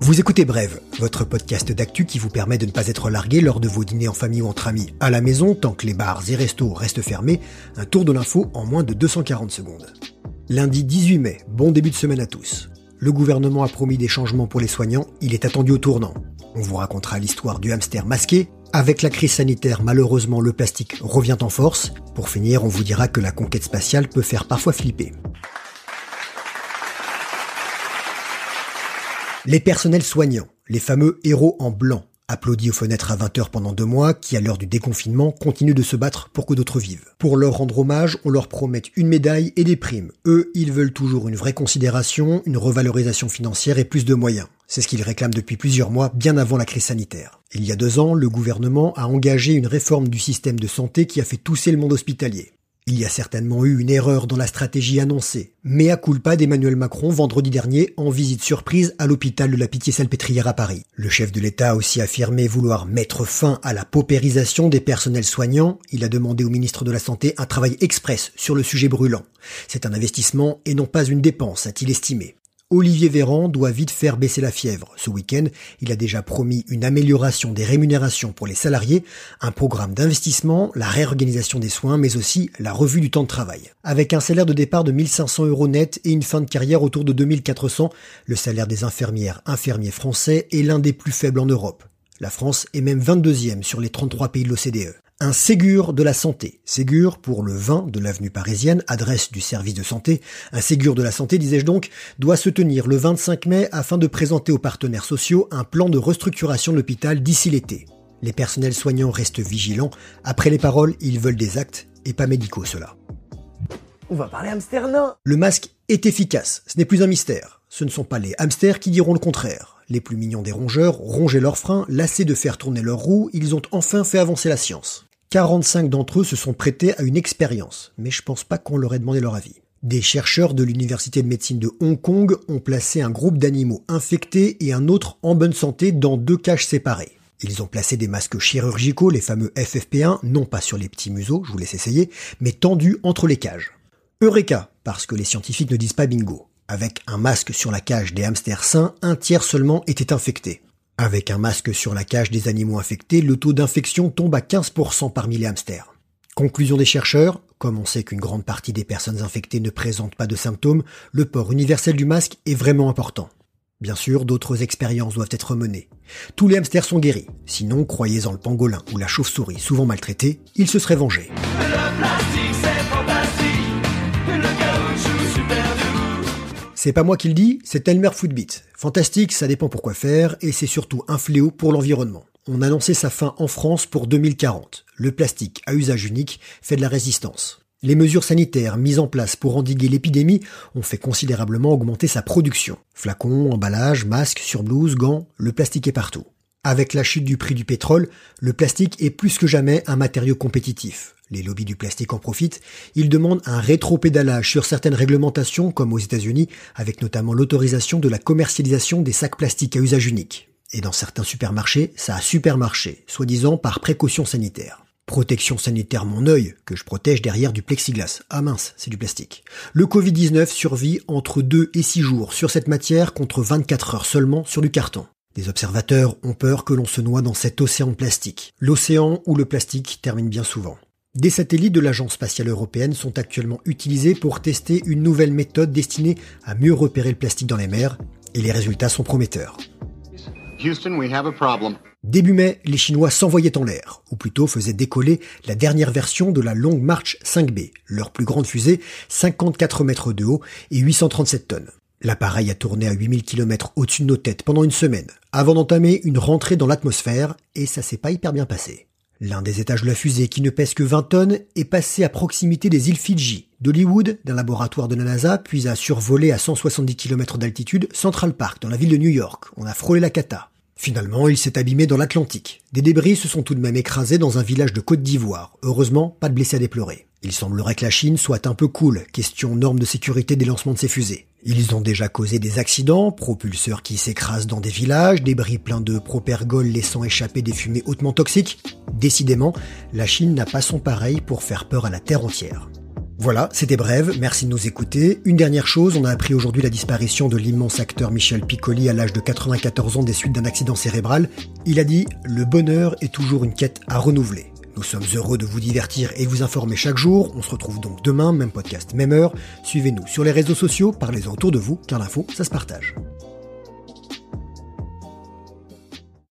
Vous écoutez Brève, votre podcast d'actu qui vous permet de ne pas être largué lors de vos dîners en famille ou entre amis. À la maison, tant que les bars et restos restent fermés, un tour de l'info en moins de 240 secondes. Lundi 18 mai, bon début de semaine à tous. Le gouvernement a promis des changements pour les soignants, il est attendu au tournant. On vous racontera l'histoire du hamster masqué. Avec la crise sanitaire, malheureusement, le plastique revient en force. Pour finir, on vous dira que la conquête spatiale peut faire parfois flipper. Les personnels soignants, les fameux héros en blanc, applaudis aux fenêtres à 20h pendant deux mois, qui à l'heure du déconfinement continuent de se battre pour que d'autres vivent. Pour leur rendre hommage, on leur promet une médaille et des primes. Eux, ils veulent toujours une vraie considération, une revalorisation financière et plus de moyens. C'est ce qu'ils réclament depuis plusieurs mois, bien avant la crise sanitaire. Il y a deux ans, le gouvernement a engagé une réforme du système de santé qui a fait tousser le monde hospitalier. Il y a certainement eu une erreur dans la stratégie annoncée, mais à culpa d'Emmanuel Macron vendredi dernier en visite surprise à l'hôpital de la Pitié-Salpêtrière à Paris. Le chef de l'État a aussi affirmé vouloir mettre fin à la paupérisation des personnels soignants. Il a demandé au ministre de la Santé un travail express sur le sujet brûlant. C'est un investissement et non pas une dépense, a-t-il estimé. Olivier Véran doit vite faire baisser la fièvre. Ce week-end, il a déjà promis une amélioration des rémunérations pour les salariés, un programme d'investissement, la réorganisation des soins, mais aussi la revue du temps de travail. Avec un salaire de départ de 1500 euros net et une fin de carrière autour de 2400, le salaire des infirmières infirmiers français est l'un des plus faibles en Europe. La France est même 22e sur les 33 pays de l'OCDE. Un Ségur de la santé. Ségur pour le 20 de l'avenue parisienne, adresse du service de santé. Un Ségur de la santé, disais-je donc, doit se tenir le 25 mai afin de présenter aux partenaires sociaux un plan de restructuration de l'hôpital d'ici l'été. Les personnels soignants restent vigilants. Après les paroles, ils veulent des actes et pas médicaux cela. On va parler hamster nain. Le masque est efficace. Ce n'est plus un mystère. Ce ne sont pas les hamsters qui diront le contraire. Les plus mignons des rongeurs rongeaient leurs freins, lassés de faire tourner leurs roues, ils ont enfin fait avancer la science. 45 d'entre eux se sont prêtés à une expérience, mais je pense pas qu'on leur ait demandé leur avis. Des chercheurs de l'université de médecine de Hong Kong ont placé un groupe d'animaux infectés et un autre en bonne santé dans deux cages séparées. Ils ont placé des masques chirurgicaux, les fameux FFP1, non pas sur les petits museaux, je vous laisse essayer, mais tendus entre les cages. Eureka, parce que les scientifiques ne disent pas bingo. Avec un masque sur la cage des hamsters sains, un tiers seulement était infecté. Avec un masque sur la cage des animaux infectés, le taux d'infection tombe à 15% parmi les hamsters. Conclusion des chercheurs, comme on sait qu'une grande partie des personnes infectées ne présentent pas de symptômes, le port universel du masque est vraiment important. Bien sûr, d'autres expériences doivent être menées. Tous les hamsters sont guéris. Sinon, croyez en le pangolin ou la chauve-souris souvent maltraités, ils se seraient vengés. C'est pas moi qui le dis, c'est Elmer Footbeat. Fantastique, ça dépend pourquoi faire, et c'est surtout un fléau pour l'environnement. On annonçait sa fin en France pour 2040. Le plastique à usage unique fait de la résistance. Les mesures sanitaires mises en place pour endiguer l'épidémie ont fait considérablement augmenter sa production. Flacons, emballages, masques, surblouses, gants, le plastique est partout. Avec la chute du prix du pétrole, le plastique est plus que jamais un matériau compétitif. Les lobbies du plastique en profitent. Ils demandent un rétro-pédalage sur certaines réglementations, comme aux États-Unis, avec notamment l'autorisation de la commercialisation des sacs plastiques à usage unique. Et dans certains supermarchés, ça a supermarché, soi-disant par précaution sanitaire. Protection sanitaire mon œil, que je protège derrière du plexiglas. Ah mince, c'est du plastique. Le Covid-19 survit entre 2 et 6 jours sur cette matière contre 24 heures seulement sur du carton. Des observateurs ont peur que l'on se noie dans cet océan de plastique. L'océan où le plastique termine bien souvent. Des satellites de l'Agence spatiale européenne sont actuellement utilisés pour tester une nouvelle méthode destinée à mieux repérer le plastique dans les mers, et les résultats sont prometteurs. Houston, we have a problem. Début mai, les Chinois s'envoyaient en l'air, ou plutôt faisaient décoller la dernière version de la Long March 5B, leur plus grande fusée, 54 mètres de haut et 837 tonnes. L'appareil a tourné à 8000 km au-dessus de nos têtes pendant une semaine, avant d'entamer une rentrée dans l'atmosphère, et ça s'est pas hyper bien passé. L'un des étages de la fusée, qui ne pèse que 20 tonnes, est passé à proximité des îles Fidji, d'Hollywood, d'un laboratoire de la NASA, puis a survolé à 170 km d'altitude Central Park, dans la ville de New York. On a frôlé la cata. Finalement, il s'est abîmé dans l'Atlantique. Des débris se sont tout de même écrasés dans un village de Côte d'Ivoire. Heureusement, pas de blessés à déplorer. Il semblerait que la Chine soit un peu cool, question normes de sécurité des lancements de ses fusées. Ils ont déjà causé des accidents, propulseurs qui s'écrasent dans des villages, débris pleins de propergols laissant échapper des fumées hautement toxiques. Décidément, la Chine n'a pas son pareil pour faire peur à la Terre entière. Voilà, c'était bref, merci de nous écouter. Une dernière chose, on a appris aujourd'hui la disparition de l'immense acteur Michel Piccoli à l'âge de 94 ans des suites d'un accident cérébral. Il a dit « Le bonheur est toujours une quête à renouveler ». Nous sommes heureux de vous divertir et vous informer chaque jour. On se retrouve donc demain, même podcast, même heure. Suivez-nous sur les réseaux sociaux, parlez-en autour de vous, car l'info, ça se partage.